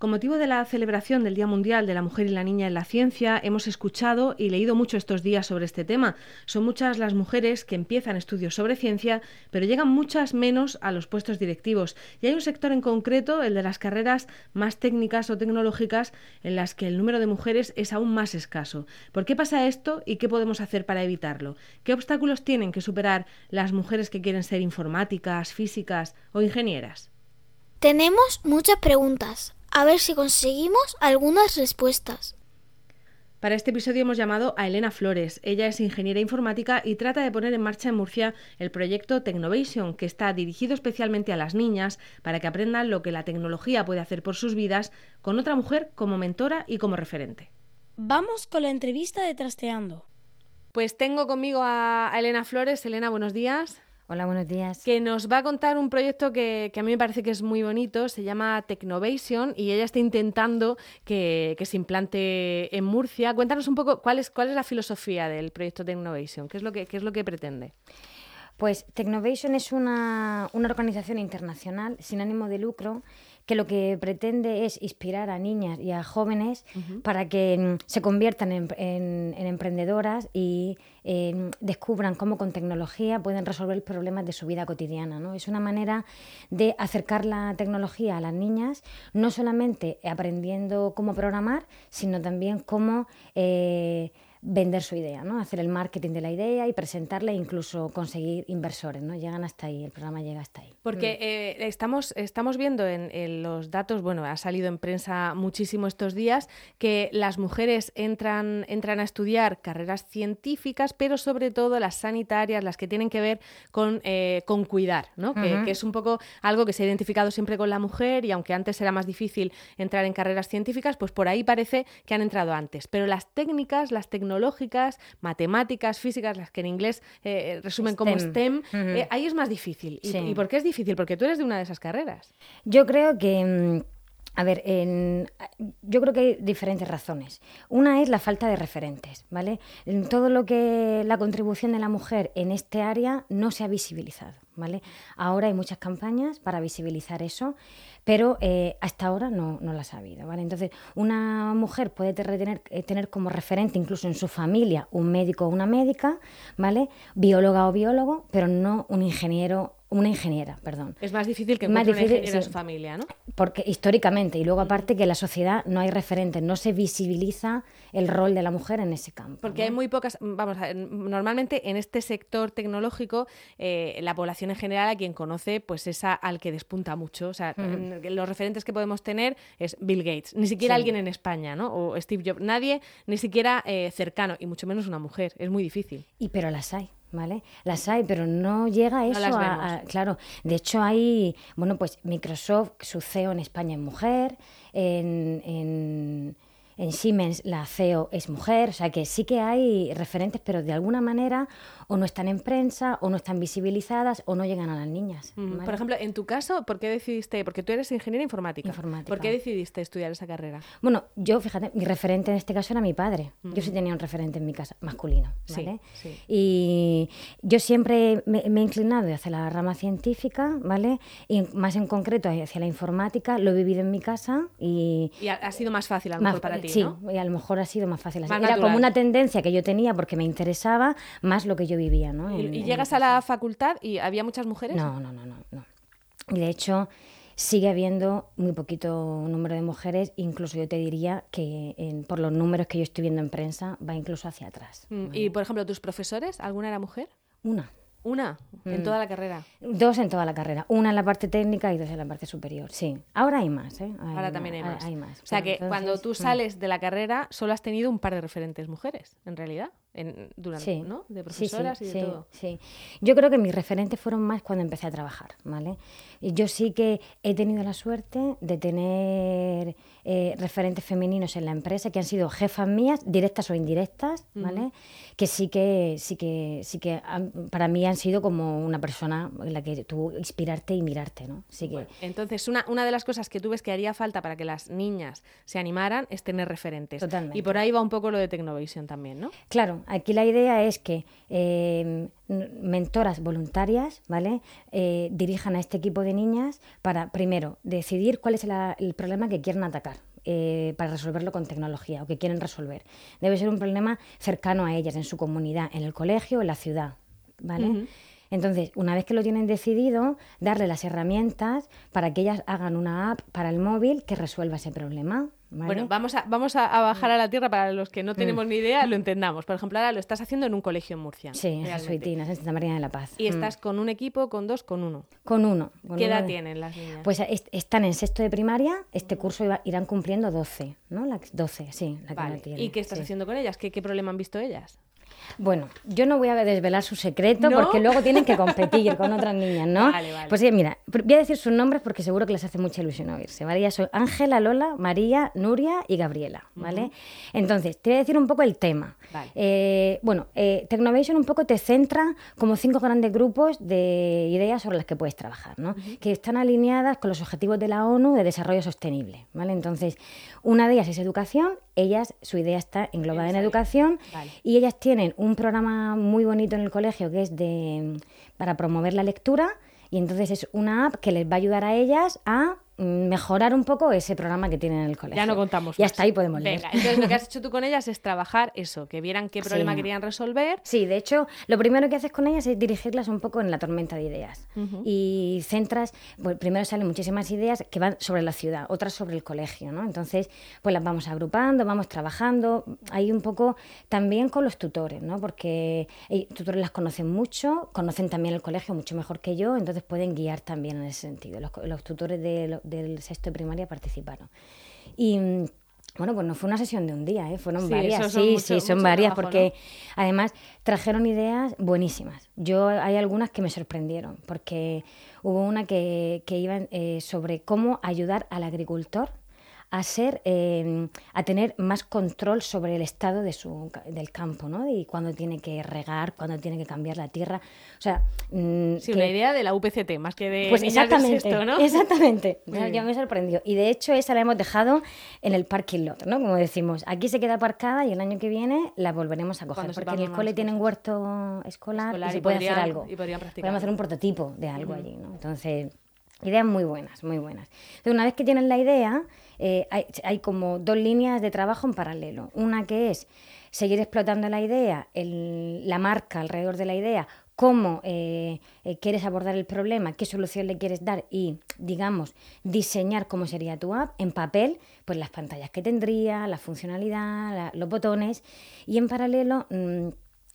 Con motivo de la celebración del Día Mundial de la Mujer y la Niña en la Ciencia, hemos escuchado y leído mucho estos días sobre este tema. Son muchas las mujeres que empiezan estudios sobre ciencia, pero llegan muchas menos a los puestos directivos. Y hay un sector en concreto, el de las carreras más técnicas o tecnológicas, en las que el número de mujeres es aún más escaso. ¿Por qué pasa esto y qué podemos hacer para evitarlo? ¿Qué obstáculos tienen que superar las mujeres que quieren ser informáticas, físicas o ingenieras? Tenemos muchas preguntas a ver si conseguimos algunas respuestas. Para este episodio hemos llamado a Elena Flores. Ella es ingeniera informática y trata de poner en marcha en Murcia el proyecto Technovation, que está dirigido especialmente a las niñas para que aprendan lo que la tecnología puede hacer por sus vidas con otra mujer como mentora y como referente. Vamos con la entrevista de Trasteando. Pues tengo conmigo a Elena Flores. Elena, buenos días. Hola, buenos días. Que nos va a contar un proyecto que, a mí me parece que es muy bonito, se llama Technovation y ella está intentando que, se implante en Murcia. Cuéntanos un poco cuál es, cuál es la filosofía del proyecto Technovation, qué es lo que, qué es lo que pretende. Pues Technovation es una, una organización internacional sin ánimo de lucro que lo que pretende es inspirar a niñas y a jóvenes para que mm, se conviertan en, emprendedoras y em, descubran cómo con tecnología pueden resolver problemas de su vida cotidiana. ¿no? Es una manera de acercar la tecnología a las niñas, no solamente aprendiendo cómo programar, sino también cómo... Eh, vender su idea, ¿no? hacer el marketing de la idea y presentarla e incluso conseguir inversores. ¿no? Llegan hasta ahí, el programa llega hasta ahí. Porque mm. eh, estamos, estamos viendo en, los datos, bueno, ha salido en prensa muchísimo estos días, que las mujeres entran, entran a estudiar carreras científicas, pero sobre todo las sanitarias, las que tienen que ver con, eh, con cuidar, ¿no? que, que, es un poco algo que se ha identificado siempre con la mujer y aunque antes era más difícil entrar en carreras científicas, pues por ahí parece que han entrado antes. Pero las técnicas, las tecnologías, tecnológicas, matemáticas, físicas, las que en inglés eh, resumen como STEM, eh, ahí es más difícil. ¿Y, por qué es difícil? Porque tú eres de una de esas carreras. Yo creo que... Mm, a ver, en, yo creo que hay diferentes razones. Una es la falta de referentes, ¿vale? En todo lo que la contribución de la mujer en este área no se ha visibilizado, ¿vale? Ahora hay muchas campañas para visibilizar eso, pero eh, hasta ahora no, no las ha habido. ¿vale? Entonces, una mujer puede tener, eh, tener como referente incluso en su familia un médico o una médica, ¿vale? bióloga o biólogo, pero no un ingeniero una ingeniera, perdón. Es más difícil que más difícil, una ingeniera en su familia, ¿no? Porque históricamente, y luego aparte que en la sociedad no hay referentes, no se visibiliza el rol de la mujer en ese campo. Porque hay muy pocas, vamos, a, normalmente en este sector tecnológico, eh, la población en general a quien conoce, pues es al que despunta mucho. O sea, los referentes que podemos tener es Bill Gates, ni siquiera alguien en España, ¿no? O Steve Jobs, nadie, ni siquiera eh, cercano, y mucho menos una mujer. Es muy difícil. Y pero las hay. ¿Vale? Las hay, pero no llega eso a, Claro, de hecho hay, bueno, pues Microsoft, su CEO en España es mujer, en, en en Siemens la CEO es mujer, o sea que sí que hay referentes, pero de alguna manera o no están en prensa, o no están visibilizadas, o no llegan a las niñas. Por ejemplo, en tu caso, ¿por qué decidiste, porque tú eres ingeniera informática, informática. ¿por qué decidiste estudiar esa carrera? Bueno, yo, fíjate, mi referente en este caso era mi padre. Yo sí tenía un referente en mi casa, masculino, ¿vale? Y yo siempre me, he inclinado hacia la rama científica, ¿vale? Y más en concreto hacia la informática, lo he vivido en mi casa y... Y ha, sido más fácil a lo mejor para ti, Sí, y a lo mejor ha sido más fácil. Era como una tendencia que yo tenía porque me interesaba más lo que yo vivía, ¿no? ¿Y, llegas a la facultad y había muchas mujeres? No, no, no, no. no. Y de hecho sigue habiendo muy poquito número de mujeres, incluso yo te diría que por los números que yo estoy viendo en prensa va incluso hacia atrás. Mm, ¿Y por ejemplo tus profesores, alguna era mujer? Una. ¿Una? ¿En mm. toda la carrera? Dos en toda la carrera. Una en la parte técnica y dos en la parte superior, sí. Ahora hay más, ¿eh? Ahora también hay más. o sea que cuando tú mm. sales de la carrera solo has tenido un par de referentes mujeres, en realidad. En, durante, Sí. ¿no? De profesoras sí, y de todo. sí. Yo creo que mis referentes fueron más cuando empecé a trabajar, ¿vale? Y yo sí que he tenido la suerte de tener eh, referentes femeninos en la empresa que han sido jefas mías, directas o indirectas, ¿vale? Que sí que, sí que, sí que han- para mí han sido como una persona en la que tú inspirarte y mirarte, ¿no? Sí que Entonces, una, una de las cosas que tú ves que haría falta para que las niñas se animaran es tener referentes. Totalmente. Y por ahí va un poco lo de Tecnovation también, ¿no? Claro, aquí la idea es que eh, mentoras voluntarias, ¿vale? Eh, dirijan a este equipo de niñas para, primero, decidir cuál es la- el problema que quieren atacar. eh, para resolverlo con tecnología o que quieren resolver. Debe ser un problema cercano a ellas, en su comunidad, en el colegio o en la ciudad. ¿vale? Entonces, una vez que lo tienen decidido, darle las herramientas para que ellas hagan una app para el móvil que resuelva ese problema. ¿Vale? Bueno, vamos a, vamos a, a bajar a la tierra para los que no tenemos ni idea, lo entendamos. Por ejemplo, ahora lo estás haciendo en un colegio en Murcia. sí, en. Jesuitinas, en Santa María de la Paz. Y Mm. estás con un equipo, con dos, con uno. Con uno. con ¿Qué uno edad de- tienen las niñas? Pues est- están en sexto de primaria, este curso iba- irán cumpliendo 12, ¿no? Las 12, sí, la que Vale. no tiene, ¿Y qué estás sí. haciendo con ellas? ¿Qué, qué problema han visto ellas? Bueno, yo no voy a desvelar su secreto ¿No? porque luego tienen que competir con otras niñas, ¿no? Vale, vale. Pues sí, mira, voy a decir sus nombres porque seguro que les hace mucha ilusión oírse, ¿vale? Ya son Ángela, Lola, María, Nuria y Gabriela, ¿vale? Entonces, te voy a decir un poco el tema. Vale. Eh, bueno, eh, Technovation un poco te centra como cinco grandes grupos de ideas sobre las que puedes trabajar, ¿no? Que están alineadas con los objetivos de la ONU de desarrollo sostenible, ¿vale? Entonces, una de ellas es educación, ellas, su idea está englobada en educación y ellas un programa muy bonito en el colegio que es de para promover la lectura y entonces es una app que les va a ayudar a ellas a mejorar un poco ese programa que tienen en el colegio. Ya no contamos Y más. hasta ahí podemos leer. Venga, entonces lo que has hecho tú con ellas es trabajar eso, que vieran qué problema Sí. querían resolver. Sí, de hecho, lo primero que haces con ellas es dirigirlas un poco en la tormenta de ideas. Y centras, pues, primero salen muchísimas ideas que van sobre la ciudad, otras sobre el colegio, ¿no? Entonces, pues las vamos agrupando, vamos trabajando, ahí un poco también con los tutores, ¿no? Porque eh, tutores las conocen mucho, conocen también el colegio mucho mejor que yo, entonces pueden guiar también en ese sentido. Los, los tutores de del sexto de primaria participaron. Y... mm, Bueno, pues no fue una sesión de un día, ¿eh? fueron Sí, varias. son sí, mucho- sí, son varias trabajo, porque ¿no? Además, trajeron ideas buenísimas. Yo hay algunas que me sorprendieron, porque hubo una que, que iba eh, sobre cómo ayudar al agricultor a ser eh, a tener más control sobre el estado de su del campo, ¿no? Y cuándo tiene que regar, cuándo tiene que cambiar la tierra. O sea, mm, Sí, que- una idea de la UPCT, más que de pues exactamente, sexto, ¿no? exactamente. O sea, yo me sorprendió. Y de hecho esa la hemos dejado en el parking lot, ¿no? Como decimos, aquí se queda aparcada y el año que viene la volveremos a coger. Porque en el cole tienen huerto escolar, Escolar y se y puede podrían- hacer algo. y podrían practicar. Podemos hacer un prototipo de algo allí, ¿no? Entonces, ideas muy buenas, muy buenas. Entonces, una vez que tienen la idea, eh, hay, como dos líneas de trabajo en paralelo. Una que es seguir explotando la idea, la marca alrededor de la idea, cómo eh, eh, quieres abordar el problema, qué solución le quieres dar y, digamos, diseñar cómo sería tu app en papel, pues las pantallas que tendría, la funcionalidad, los botones. Y en paralelo mm,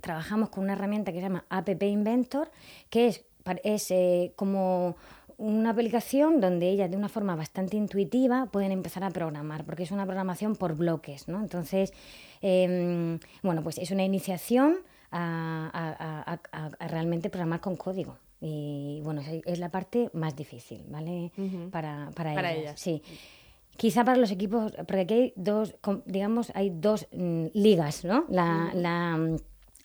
trabajamos con una herramienta que se llama App Inventor, que es, es como una aplicación donde ellas de una forma bastante intuitiva pueden empezar a programar, porque es una programación por bloques, ¿no? Entonces, em, bueno, pues es una iniciación a, a- a- a- a realmente programar con código. Y bueno, es, la parte más difícil, ¿vale? Para, para, Para ellas, ellas. Sí. Quizá para los equipos, porque aquí hay dos, digamos, hay dos mm, ligas, ¿no? La, la,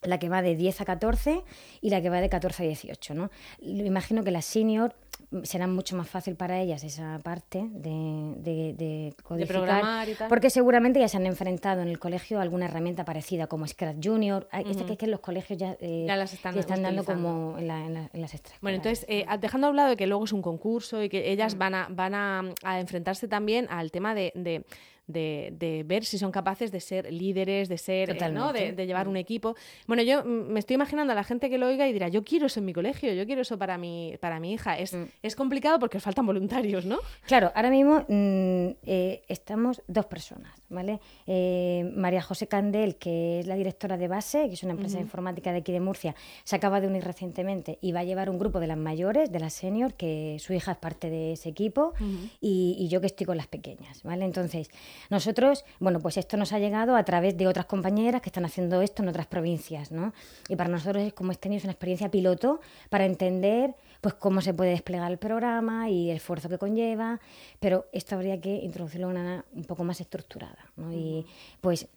la que va de 10 a 14 y la que va de 14 a 18, ¿no? Lo- Imagino que las senior será mucho más fácil para ellas esa parte de, de, de codificar, programar y tal. porque seguramente ya se han enfrentado en el colegio a alguna herramienta parecida como Scratch Junior, esta que es que en los colegios ya, eh, Ya las están dando como en, la- en la- en las extras. Bueno, entonces, eh, dejando a un lado de que luego es un concurso y que Mm. ellas van a, van a, a enfrentarse también al tema de, de, de- de ver si son capaces de ser líderes, de ser, eh, ¿no? De, de llevar un equipo. Bueno, yo mm, me estoy imaginando a la gente que lo oiga y dirá, yo quiero eso en mi colegio, yo quiero eso para mi, para mi hija. Es, Mm. es complicado porque os faltan voluntarios, ¿no? Claro, ahora mismo mm, eh, estamos dos personas, ¿vale? Eh, María José Candel, que es la directora de Base, que es una empresa informática de aquí de Murcia, se acaba de unir recientemente y va a llevar un grupo de las mayores, de las senior, que su hija es parte de ese equipo, y, yo que estoy con las pequeñas, ¿vale? Entonces, nosotros, bueno, pues esto nos ha llegado a través de otras compañeras que están haciendo esto en otras provincias, ¿no? Y para nosotros es como este tenido una experiencia piloto para entender pues cómo se puede desplegar el programa y el esfuerzo que conlleva, pero esto habría que introducirlo de una un poco más estructurada. ¿No? Y pues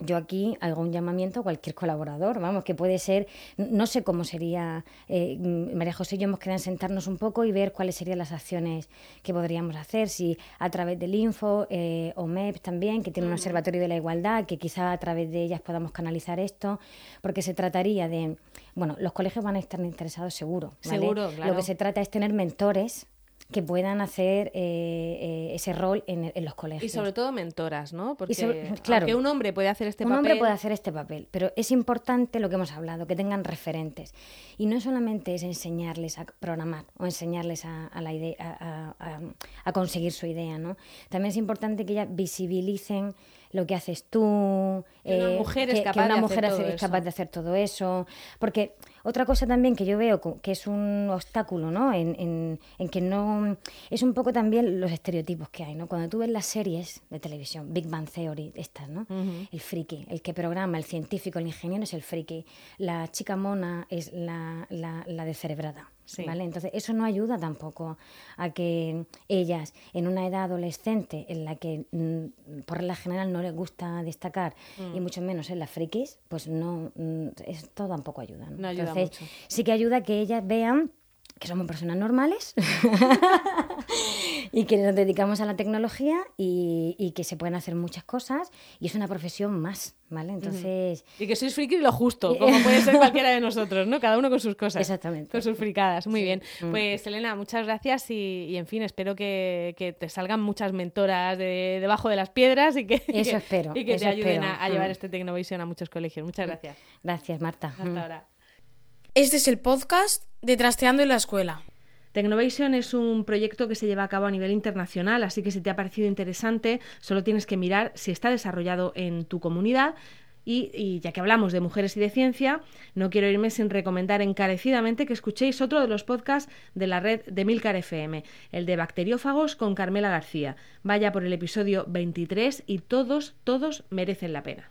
yo aquí hago un llamamiento a cualquier colaborador, vamos, que puede ser, no sé cómo sería, eh, María José y yo hemos quedado sentarnos un poco y ver cuáles serían las acciones que podríamos hacer, si a través del Info eh, o MEP también, que tiene un observatorio de la igualdad, que quizá a través de ellas podamos canalizar esto, porque se trataría de, bueno, los colegios van a estar interesados seguro, Seguro, Lo que se trata es tener mentores que puedan hacer eh, eh, ese rol en, los colegios. Y sobre todo mentoras, ¿no? Porque claro, un hombre puede hacer este papel. Un hombre puede hacer este papel, pero es importante lo que hemos hablado, que tengan referentes. Y no solamente es enseñarles a programar o enseñarles a, la idea, a, conseguir su idea, ¿no? También es importante que ellas visibilicen lo que haces tú, que una mujer, es, capaz de hacer todo eso. Porque otra cosa también que yo veo que es un obstáculo, ¿no? En, que no... Es un poco también los estereotipos que hay, ¿no? Cuando tú ves las series de televisión, Big Bang Theory, estas, ¿no? El friki, el que programa, el científico, el ingeniero es el friki. La chica mona es la, la, la descerebrada. ¿Vale? Entonces, eso no ayuda tampoco a que ellas, en una edad adolescente en la que mm, por regla general no les gusta destacar, y mm. mucho menos en las frikis, pues no, mm, esto tampoco ayuda. ¿no? Entonces, sí que ayuda a que ellas vean que somos personas normales y que nos dedicamos a la tecnología y, que se pueden hacer muchas cosas y es una profesión más, ¿vale? Entonces... Y que sois friki lo justo, como puede ser cualquiera de nosotros, ¿no? Cada uno con sus cosas. Exactamente. Con sus fricadas, muy bien. Mm. Pues Elena, muchas gracias y, en fin, espero que, te salgan muchas mentoras de, debajo de las piedras y que, eso espero, y que te ayuden a, llevar mm. este Technovation a muchos colegios. Muchas gracias. Gracias, Marta. Hasta mm. ahora. Este es el podcast de Trasteando en la Escuela. Technovation es un proyecto que se lleva a cabo a nivel internacional, así que si te ha parecido interesante, solo tienes que mirar si está desarrollado en tu comunidad. Y, ya que hablamos de mujeres y de ciencia, no quiero irme sin recomendar encarecidamente que escuchéis otro de los podcasts de la red de Milcar FM, el de Bacteriófagos con Carmela García. Vaya por el episodio 23 y todos, todos merecen la pena.